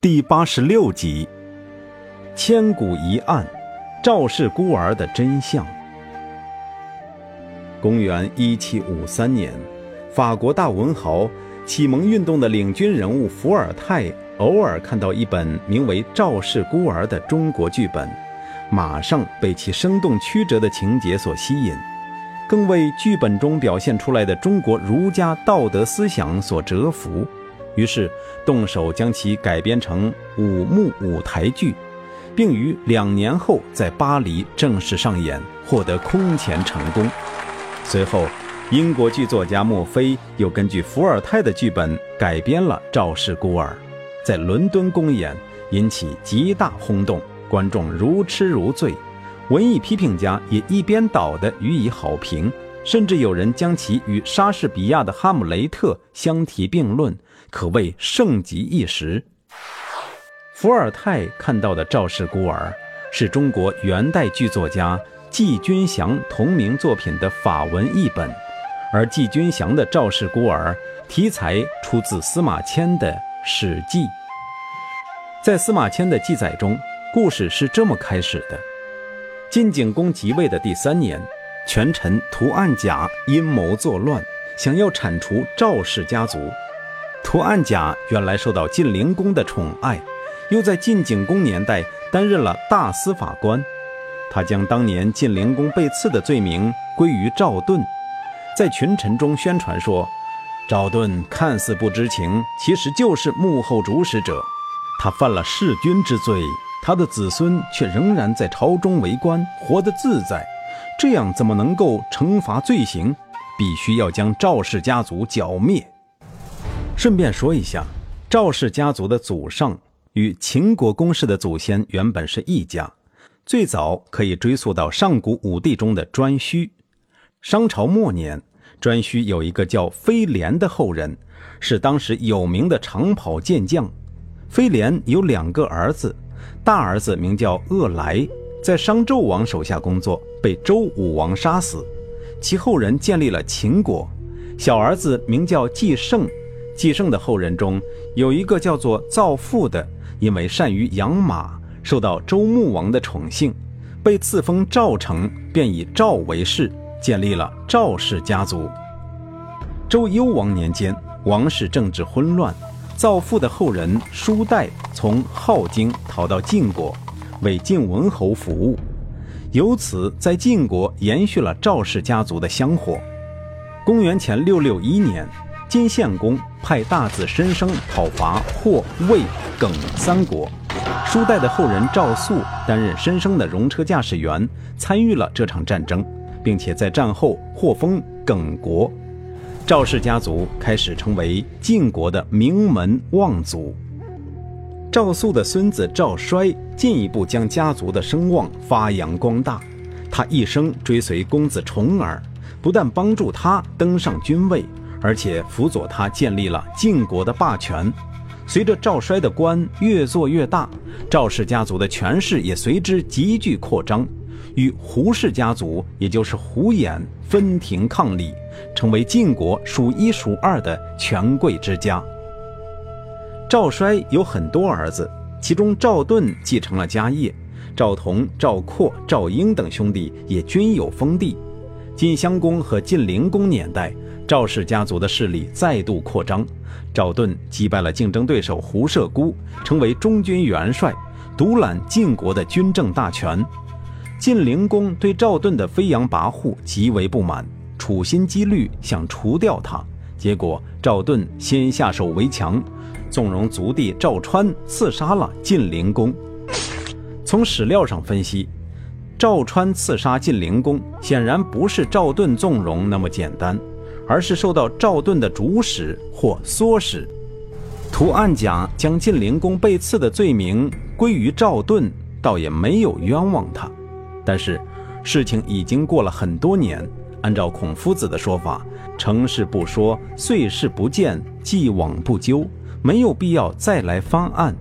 第八十六集：千古疑案，赵氏孤儿的真相。公元一七五三年，法国大文豪、启蒙运动的领军人物伏尔泰偶尔看到一本名为《赵氏孤儿》的中国剧本，马上被其生动曲折的情节所吸引，更为剧本中表现出来的中国儒家道德思想所折服，于是动手将其改编成五幕舞台剧，并于两年后在巴黎正式上演，获得空前成功。随后，英国剧作家墨菲又根据伏尔泰的剧本改编了《赵氏孤儿》，在伦敦公演，引起极大轰动，观众如痴如醉。文艺批评家也一边倒地予以好评，甚至有人将其与莎士比亚的《哈姆雷特》相提并论，可谓盛极一时。伏尔泰看到的《赵氏孤儿》，是中国元代剧作家。季君祥同名作品的法文译本，而季君祥的《赵氏孤儿》题材出自司马迁的《史记》。在司马迁的记载中，故事是这么开始的：晋景公即位的第三年，权臣屠岸贾阴谋作乱，想要铲除赵氏家族。屠岸贾原来受到晋灵公的宠爱，又在晋景公年代担任了大司法官。他将当年晋灵公被刺的罪名归于赵盾，在群臣中宣传说，赵盾看似不知情，其实就是幕后主使者。他犯了弑君之罪，他的子孙却仍然在朝中为官，活得自在。这样怎么能够惩罚罪行？必须要将赵氏家族剿灭。顺便说一下，赵氏家族的祖上与秦国公室的祖先原本是一家。最早可以追溯到上古五帝中的颛顼。商朝末年，颛顼有一个叫飞廉的后人，是当时有名的长跑健将。飞廉有两个儿子，大儿子名叫鄂来，在商纣王手下工作，被周武王杀死。其后人建立了秦国。小儿子名叫季胜，季胜的后人中有一个叫做造父的，因为善于养马。受到周穆王的宠幸，被赐封赵城，便以赵为氏，建立了赵氏家族。周幽王年间，王室政治混乱，造父的后人叔代从镐京逃到晋国，为晋文侯服务，由此在晋国延续了赵氏家族的香火。公元前六六一年，晋献公派大子申生讨伐霍、魏、耿三国。叔代的后人赵肃担任申生的戎车驾驶员，参与了这场战争，并且在战后获封耿国。赵氏家族开始成为晋国的名门望族。赵肃的孙子赵衰进一步将家族的声望发扬光大。他一生追随公子重耳，不但帮助他登上君位，而且辅佐他建立了晋国的霸权。随着赵衰的官越做越大，赵氏家族的权势也随之急剧扩张，与胡氏家族，也就是胡衍分庭抗礼，成为晋国数一数二的权贵之家。赵衰有很多儿子，其中赵盾继承了家业，赵同、赵括、赵婴等兄弟也均有封地。晋襄公和晋灵公年代。赵氏家族的势力再度扩张，赵盾击败了竞争对手胡射孤，成为中军元帅，独揽晋国的军政大权。晋灵公对赵盾的飞扬跋扈极为不满，处心积虑想除掉他。结果赵盾先下手为强，纵容族弟赵川刺杀了晋灵公。从史料上分析，赵川刺杀晋灵公，显然不是赵盾纵容那么简单。而是受到赵盾的主使或唆使，图案甲将晋灵公被刺的罪名归于赵盾，倒也没有冤枉他。但是，事情已经过了很多年，按照孔夫子的说法，成事不说，碎事不见，既往不咎，没有必要再来翻案。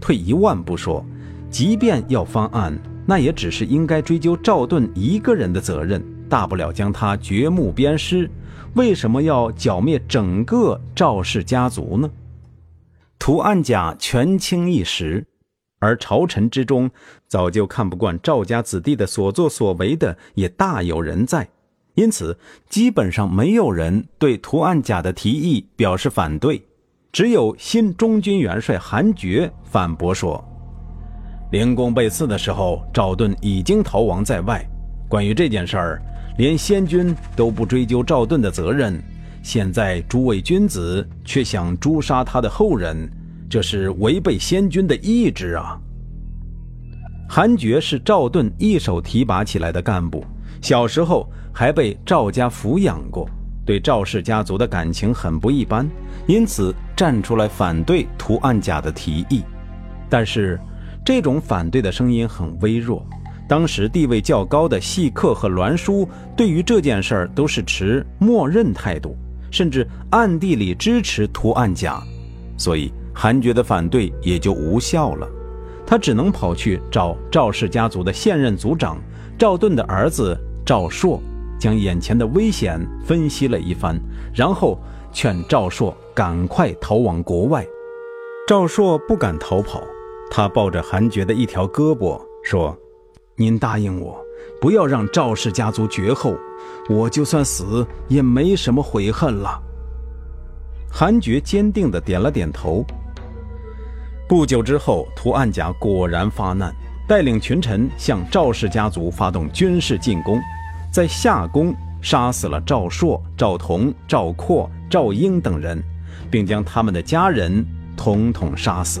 退一万步说，即便要翻案，那也只是应该追究赵盾一个人的责任，大不了将他掘墓鞭尸。为什么要剿灭整个赵氏家族呢？涂岸甲权倾一时，而朝臣之中早就看不惯赵家子弟的所作所为的也大有人在，因此基本上没有人对涂岸甲的提议表示反对，只有新中军元帅韩厥反驳说：“灵公被刺的时候，赵盾已经逃亡在外。关于这件事儿，连先君都不追究赵盾的责任。”现在诸位君子却想诛杀他的后人，这是违背先君的意志啊！韩厥是赵盾一手提拔起来的干部，小时候还被赵家抚养过，对赵氏家族的感情很不一般，因此站出来反对涂岸甲的提议。但是，这种反对的声音很微弱。当时地位较高的细客和栾书对于这件事儿都是持默认态度。甚至暗地里支持涂岸甲，所以韩厥的反对也就无效了。他只能跑去找赵氏家族的现任族长赵盾的儿子赵朔，将眼前的危险分析了一番，然后劝赵朔赶快逃往国外。赵朔不敢逃跑，他抱着韩厥的一条胳膊说：“您答应我。”不要让赵氏家族绝后，我就算死也没什么悔恨了。韩厥坚定地点了点头。不久之后，涂岸甲果然发难，带领群臣向赵氏家族发动军事进攻，在夏宫杀死了赵朔、赵同、赵括、赵婴等人，并将他们的家人统统杀死。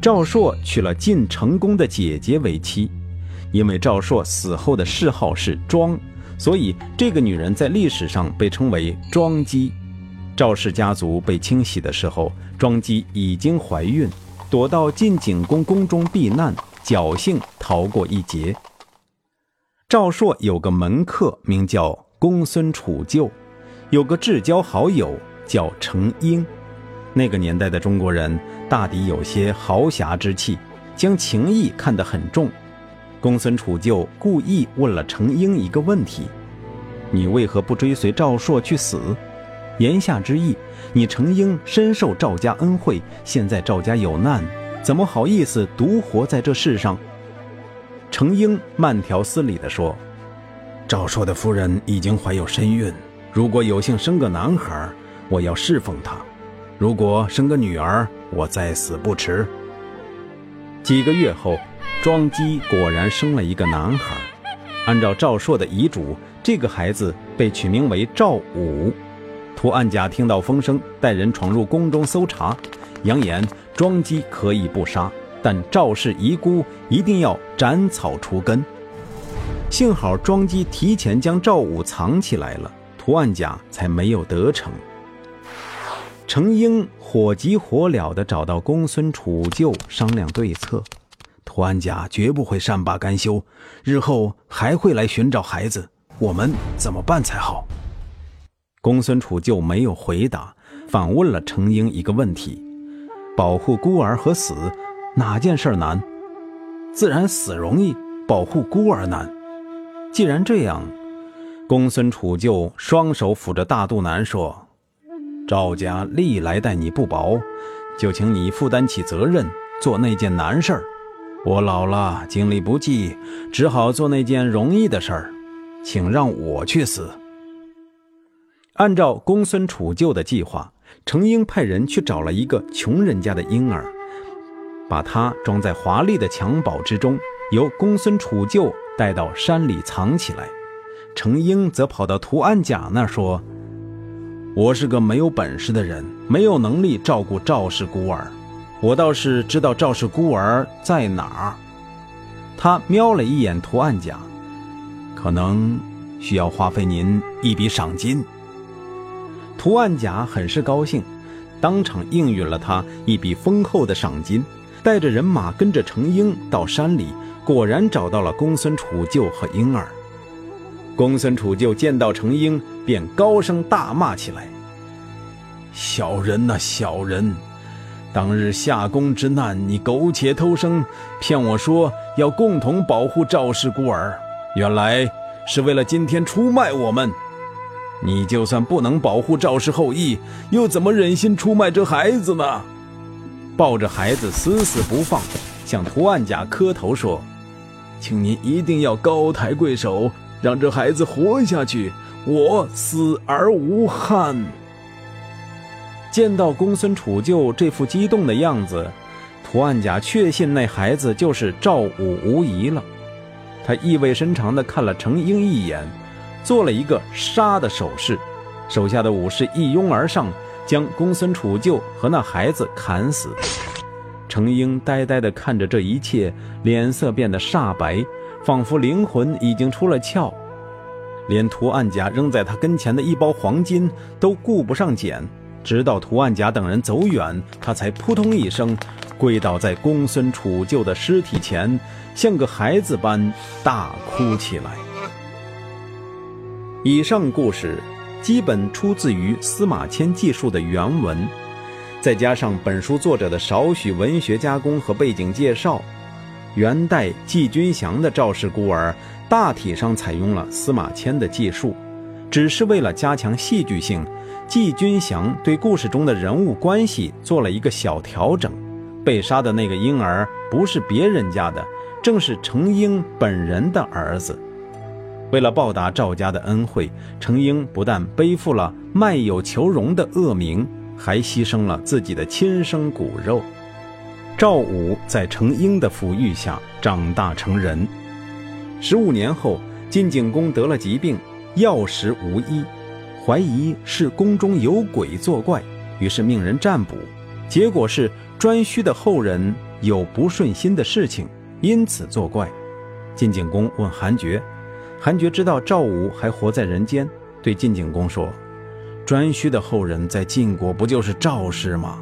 赵朔娶了晋成公的姐姐为妻。因为赵朔死后的谥号是庄，所以这个女人在历史上被称为庄姬。赵氏家族被清洗的时候，庄姬已经怀孕，躲到晋景公宫中避难，侥幸逃过一劫。赵朔有个门客名叫公孙杵臼，有个至交好友叫程婴。那个年代的中国人大抵有些豪侠之气，将情义看得很重。公孙杵臼故意问了程婴一个问题：“你为何不追随赵朔去死？”言下之意，你程婴深受赵家恩惠，现在赵家有难，怎么好意思独活在这世上？程婴慢条斯理地说：“赵朔的夫人已经怀有身孕，如果有幸生个男孩，我要侍奉他；如果生个女儿，我再死不迟。”几个月后。庄姬果然生了一个男孩，按照赵朔的遗嘱，这个孩子被取名为赵武。涂岸甲听到风声，带人闯入宫中搜查，扬言庄姬可以不杀，但赵氏遗孤一定要斩草除根。幸好庄姬提前将赵武藏起来了，图案甲才没有得逞。程婴火急火燎地找到公孙杵臼商量对策。图案家绝不会善罢甘休，日后还会来寻找孩子。我们怎么办才好？公孙杵臼没有回答，反问了程婴一个问题：保护孤儿和死，哪件事难？自然死容易，保护孤儿难。既然这样，公孙杵臼双手抚着大肚腩说：“赵家历来待你不薄，就请你负担起责任，做那件难事儿。”我老了，精力不济，只好做那件容易的事儿，请让我去死。按照公孙杵臼的计划，程婴派人去找了一个穷人家的婴儿，把他装在华丽的襁褓之中，由公孙杵臼带到山里藏起来。程英则跑到涂安甲那说：“我是个没有本事的人，没有能力照顾赵氏孤儿。”我倒是知道赵氏孤儿在哪儿。他瞄了一眼涂岸甲，可能需要花费您一笔赏金。涂岸甲很是高兴，当场应允了他一笔丰厚的赏金，带着人马跟着程英到山里，果然找到了公孙杵臼和婴儿。公孙杵臼见到程婴，便高声大骂起来：“小人呐，小人！”当日夏宫之难，你苟且偷生，骗我说要共同保护赵氏孤儿，原来是为了今天出卖我们。你就算不能保护赵氏后裔，又怎么忍心出卖这孩子呢？抱着孩子死死不放，向图案家磕头说：“请您一定要高抬贵手，让这孩子活下去，我死而无憾。”见到公孙杵臼这副激动的样子，图案家确信那孩子就是赵武无疑了。他意味深长地看了程婴一眼。做了一个杀的手势，手下的武士一拥而上，将公孙杵臼和那孩子砍死。程婴呆呆地看着这一切，脸色变得煞白，仿佛灵魂已经出了窍，连图案家扔在他跟前的一包黄金都顾不上捡。直到图案家等人走远，他才扑通一声跪倒在公孙杵臼的尸体前，像个孩子般大哭起来。以上故事基本出自于司马迁记述的原文，再加上本书作者的少许文学加工和背景介绍，元代季君祥的《赵氏孤儿》大体上采用了司马迁的记述，只是为了加强戏剧性，季君祥对故事中的人物关系做了一个小调整。被杀的那个婴儿不是别人家的，正是程婴本人的儿子。为了报答赵家的恩惠，程婴不但背负了卖友求荣的恶名，还牺牲了自己的亲生骨肉。赵武在程婴的抚育下长大成人。十五年后，晋景公得了疾病，药食无医，怀疑是宫中有鬼作怪，于是命人占卜，结果是颛顼的后人有不顺心的事情，因此作怪。晋景公问韩厥。韩厥知道赵武还活在人间，对晋景公说：“颛顼的后人在晋国不就是赵氏吗？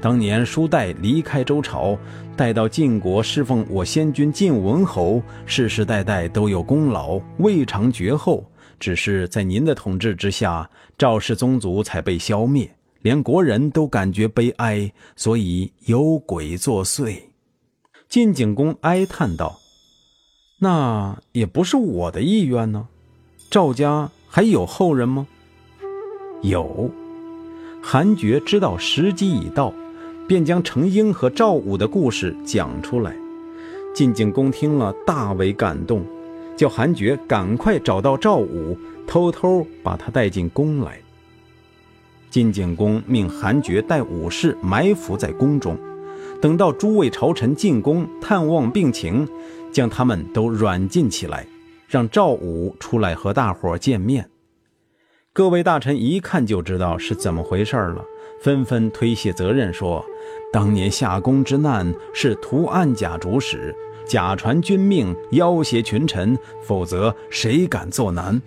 当年叔代离开周朝，带到晋国侍奉我先君晋文侯，世世代代都有功劳，未尝绝后。只是在您的统治之下，赵氏宗族才被消灭，连国人都感觉悲哀，所以有鬼作祟。”晋景公哀叹道。那也不是我的意愿呢。赵家还有后人吗？有。韩厥知道时机已到，便将程婴和赵武的故事讲出来。晋景公听了大为感动，叫韩厥赶快找到赵武，偷偷把他带进宫来。晋景公命韩厥带武士埋伏在宫中。等到诸位朝臣进宫探望病情，将他们都软禁起来，让赵武出来和大伙见面。各位大臣一看就知道是怎么回事了，纷纷推卸责任，说：“当年夏宫之难是图案贾主使，假传君命，要挟群臣，否则谁敢作难？”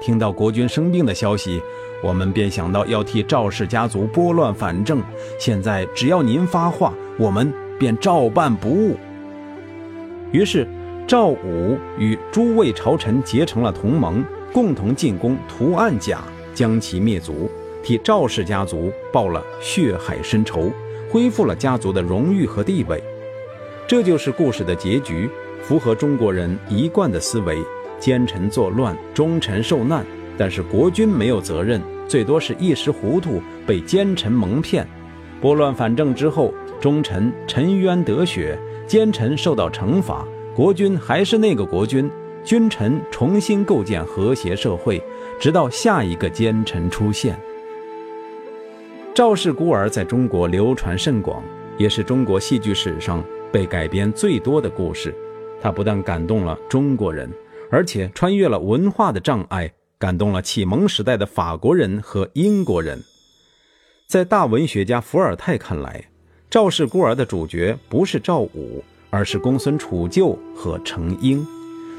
听到国君生病的消息，我们便想到要替赵氏家族拨乱反正。现在只要您发话，我们便照办不误。于是，赵武与诸位朝臣结成了同盟，共同进攻图案贾，将其灭族，替赵氏家族报了血海深仇，恢复了家族的荣誉和地位。这就是故事的结局，符合中国人一贯的思维。奸臣作乱，忠臣受难，但是国君没有责任，最多是一时糊涂被奸臣蒙骗。拨乱反正之后，忠臣沉冤得雪，奸臣受到惩罚，国君还是那个国君，君臣重新构建和谐社会，直到下一个奸臣出现。赵氏孤儿在中国流传甚广，也是中国戏剧史上被改编最多的故事。它不但感动了中国人。而且穿越了文化的障碍，感动了启蒙时代的法国人和英国人。在大文学家伏尔泰看来，赵氏孤儿的主角不是赵武，而是公孙杵臼和程婴。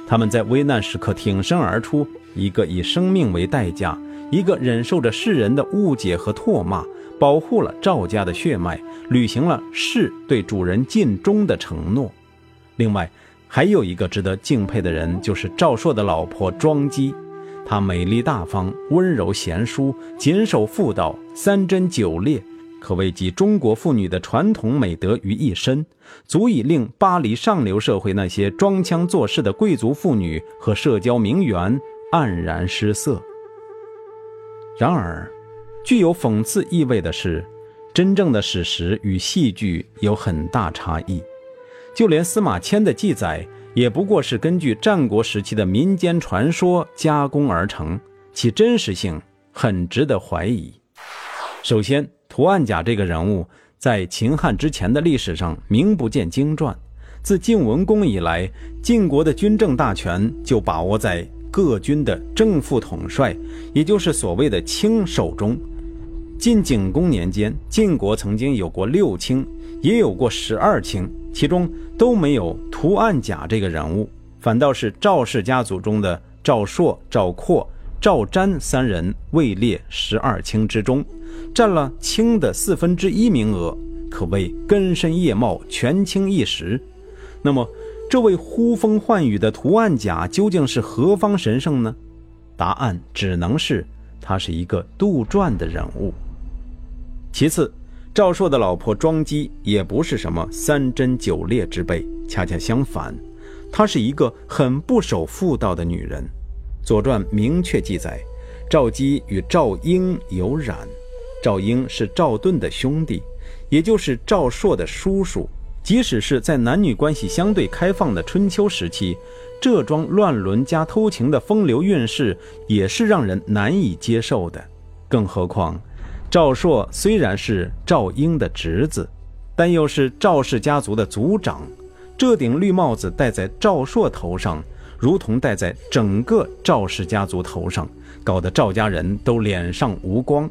他们在危难时刻挺身而出，一个以生命为代价，一个忍受着世人的误解和唾骂，保护了赵家的血脉，履行了士对主人尽忠的承诺。另外，还有一个值得敬佩的人，就是赵朔的老婆庄姬。她美丽大方、温柔贤淑、谨守妇道、三贞九烈，可谓集中国妇女的传统美德于一身，足以令巴黎上流社会那些装腔作势的贵族妇女和社交名媛黯然失色。然而，具有讽刺意味的是，真正的史实与戏剧有很大差异。就连司马迁的记载，也不过是根据战国时期的民间传说加工而成，其真实性很值得怀疑。首先，屠岸贾这个人物在秦汉之前的历史上名不见经传。自晋文公以来，晋国的军政大权就把握在各军的正副统帅，也就是所谓的卿手中。晋景公年间，晋国曾经有过六卿，也有过十二卿，其中都没有屠岸贾这个人物，反倒是赵氏家族中的赵朔、赵括、赵瞻三人位列十二卿之中，占了卿的四分之一名额，可谓根深叶茂，权倾一时。那么，这位呼风唤雨的图案甲究竟是何方神圣呢？答案只能是他是一个杜撰的人物。其次，赵朔的老婆庄姬也不是什么三贞九烈之辈，恰恰相反，她是一个很不守妇道的女人。《左传》明确记载，赵姬与赵婴有染，赵婴是赵盾的兄弟，也就是赵朔的叔叔。即使是在男女关系相对开放的春秋时期，这桩乱伦加偷情的风流韵事也是让人难以接受的。更何况，赵朔虽然是赵婴的侄子，但又是赵氏家族的族长，这顶绿帽子戴在赵朔头上，如同戴在整个赵氏家族头上，搞得赵家人都脸上无光。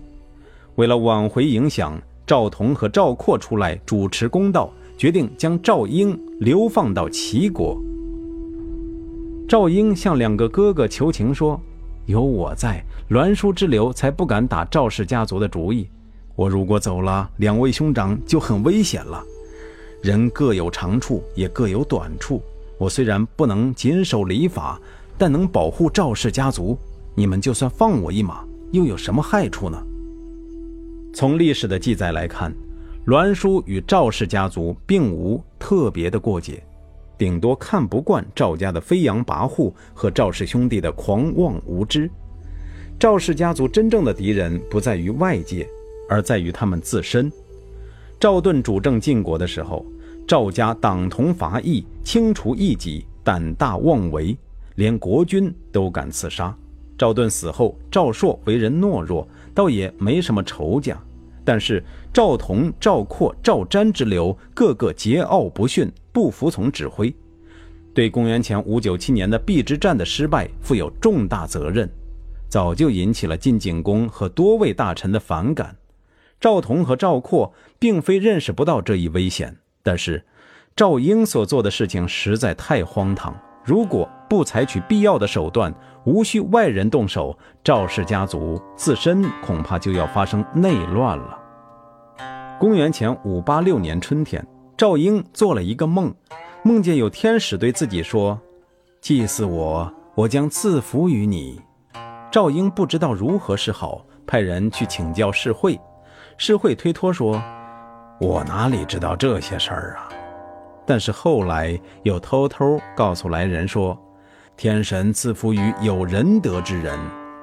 为了挽回影响，赵同和赵括出来主持公道。决定将赵婴流放到齐国。赵婴向两个哥哥求情说：“有我在，栾书之流才不敢打赵氏家族的主意。我如果走了，两位兄长就很危险了。人各有长处，也各有短处。我虽然不能谨守礼法，但能保护赵氏家族。你们就算放我一马，又有什么害处呢？”从历史的记载来看。栾书与赵氏家族并无特别的过节，顶多看不惯赵家的飞扬跋扈和赵氏兄弟的狂妄无知。赵氏家族真正的敌人不在于外界，而在于他们自身。赵盾主政晋国的时候，赵家党同伐异，清除异己，胆大妄为，连国君都敢刺杀。赵盾死后，赵朔为人懦弱，倒也没什么仇家。但是赵同、赵括、赵瞻之流个个桀骜不驯，不服从指挥，对公元前五九七年的邲之战的失败负有重大责任，早就引起了晋景公和多位大臣的反感。赵同和赵括并非认识不到这一危险，但是赵婴所做的事情实在太荒唐。如果不采取必要的手段，无需外人动手，赵氏家族自身恐怕就要发生内乱了。公元前五八六年春天，赵婴做了一个梦，梦见有天使对自己说：“祭祀我，我将赐福于你。”赵婴不知道如何是好，派人去请教世会。世会推脱说：“我哪里知道这些事儿啊？”但是后来又偷偷告诉来人说。天神赐福于有仁德之人，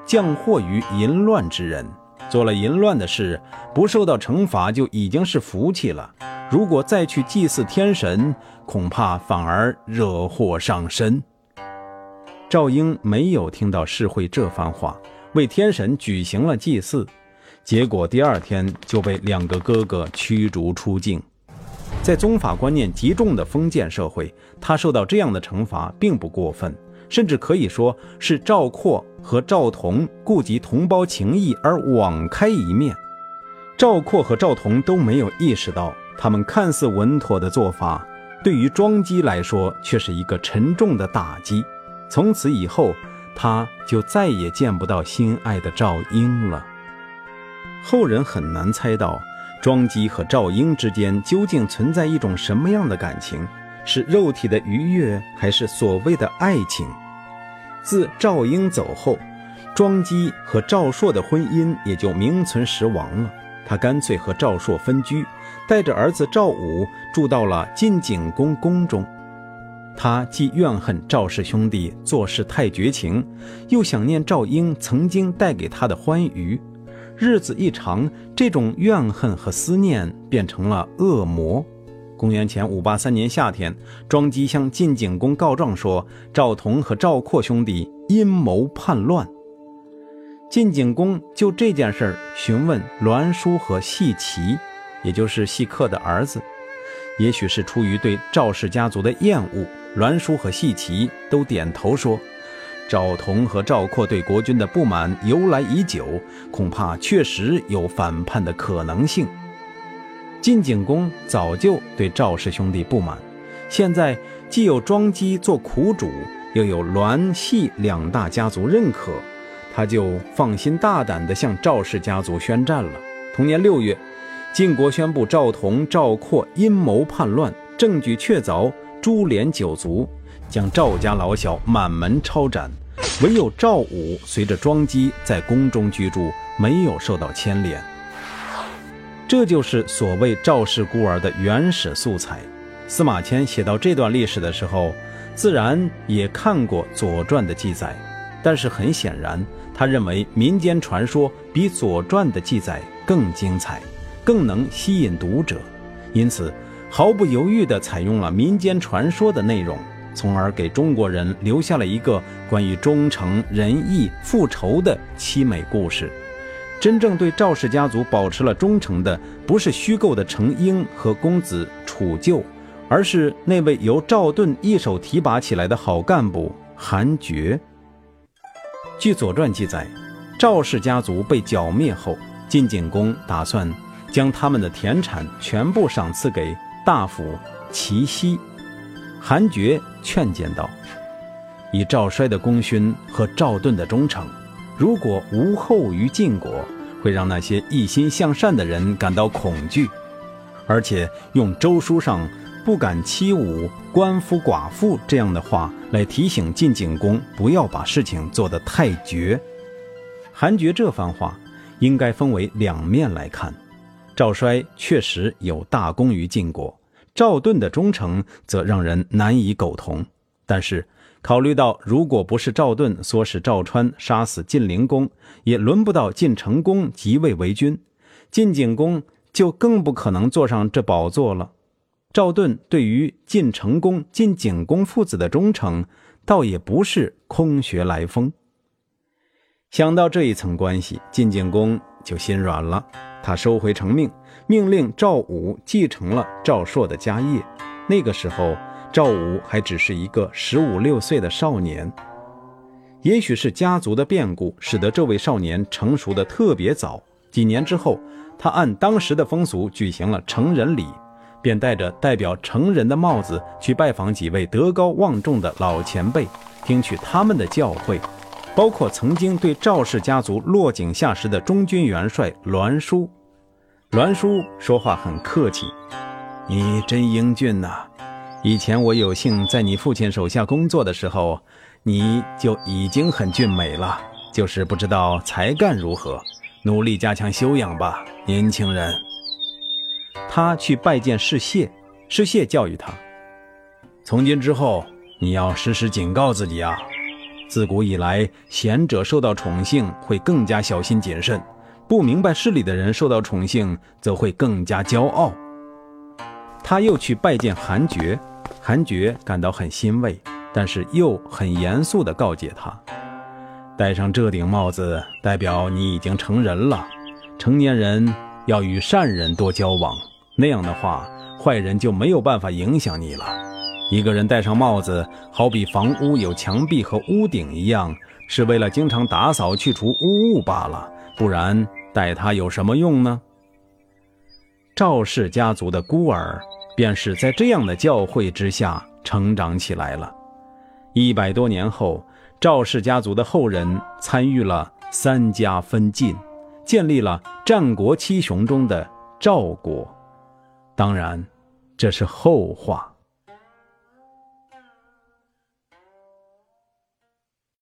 降祸于淫乱之人。做了淫乱的事，不受到惩罚就已经是福气了。如果再去祭祀天神，恐怕反而惹祸上身。赵婴没有听到世会这番话，为天神举行了祭祀，结果第二天就被两个哥哥驱逐出境。在宗法观念极重的封建社会，他受到这样的惩罚并不过分。甚至可以说是赵括和赵同顾及同胞情谊而网开一面。赵括和赵同都没有意识到，他们看似稳妥的做法，对于庄姬来说却是一个沉重的打击。从此以后，他就再也见不到心爱的赵婴了。后人很难猜到，庄姬和赵婴之间究竟存在一种什么样的感情。是肉体的愉悦，还是所谓的爱情？自赵婴走后，庄姬和赵朔的婚姻也就名存实亡了。他干脆和赵朔分居，带着儿子赵武住到了晋景公宫中。他既怨恨赵氏兄弟做事太绝情，又想念赵婴曾经带给他的欢愉，日子一长，这种怨恨和思念变成了恶魔。公元前五八三年夏天，庄姬向晋景公告状说，赵同和赵括兄弟阴谋叛乱。晋景公就这件事儿询问栾书和细齐，也就是细客的儿子。也许是出于对赵氏家族的厌恶，栾书和细齐都点头说，赵同和赵括对国君的不满由来已久，恐怕确实有反叛的可能性。晋景公早就对赵氏兄弟不满，现在既有庄姬做苦主，又有栾系两大家族认可，他就放心大胆地向赵氏家族宣战了。同年六月，晋国宣布赵同、赵括阴谋叛乱，证据确凿，株连九族，将赵家老小满门抄斩，唯有赵武随着庄姬在宫中居住，没有受到牵连。这就是所谓赵氏孤儿的原始素材。司马迁写到这段历史的时候，自然也看过《左传》的记载，但是很显然，他认为民间传说比《左传》的记载更精彩，更能吸引读者，因此毫不犹豫地采用了民间传说的内容，从而给中国人留下了一个关于忠诚、仁义、复仇的凄美故事。真正对赵氏家族保持了忠诚的，不是虚构的程婴和公子楚旧，而是那位由赵盾一手提拔起来的好干部韩厥。据《左传》记载，赵氏家族被剿灭后，晋景公打算将他们的田产全部赏赐给大夫齐奚。韩厥劝谏道：“以赵衰的功勋和赵盾的忠诚。”如果无后于晋国，会让那些一心向善的人感到恐惧，而且用周书上不敢欺侮官夫寡妇这样的话来提醒晋景公不要把事情做得太绝。韩厥这番话应该分为两面来看：赵衰确实有大功于晋国，赵盾的忠诚则让人难以苟同，但是。考虑到，如果不是赵盾唆使赵川杀死晋灵公，也轮不到晋成公即位为君，晋景公就更不可能坐上这宝座了。赵盾对于晋成公、晋景公父子的忠诚，倒也不是空穴来风。想到这一层关系，晋景公就心软了，他收回成命，命令赵武继承了赵朔的家业。那个时候。赵武还只是一个十五六岁的少年，也许是家族的变故，使得这位少年成熟的特别早。几年之后，他按当时的风俗举行了成人礼，便戴着代表成人的帽子去拜访几位德高望重的老前辈，听取他们的教诲，包括曾经对赵氏家族落井下石的中军元帅栾书。栾书说话很客气：“你真英俊呐。”以前我有幸在你父亲手下工作的时候，你就已经很俊美了，就是不知道才干如何，努力加强修养吧，年轻人。他去拜见世谢，世谢教育他：从今之后，你要时时警告自己啊。自古以来，贤者受到宠幸会更加小心谨慎，不明白事理的人受到宠幸则会更加骄傲。他又去拜见韩厥。韩厥感到很欣慰，但是又很严肃地告诫他：“戴上这顶帽子，代表你已经成人了。成年人要与善人多交往，那样的话，坏人就没有办法影响你了。一个人戴上帽子，好比房屋有墙壁和屋顶一样，是为了经常打扫去除污物罢了。不然，戴它有什么用呢？”赵氏家族的孤儿。便是在这样的教诲之下成长起来了。一百多年后，赵氏家族的后人参与了三家分晋，建立了战国七雄中的赵国。当然，这是后话。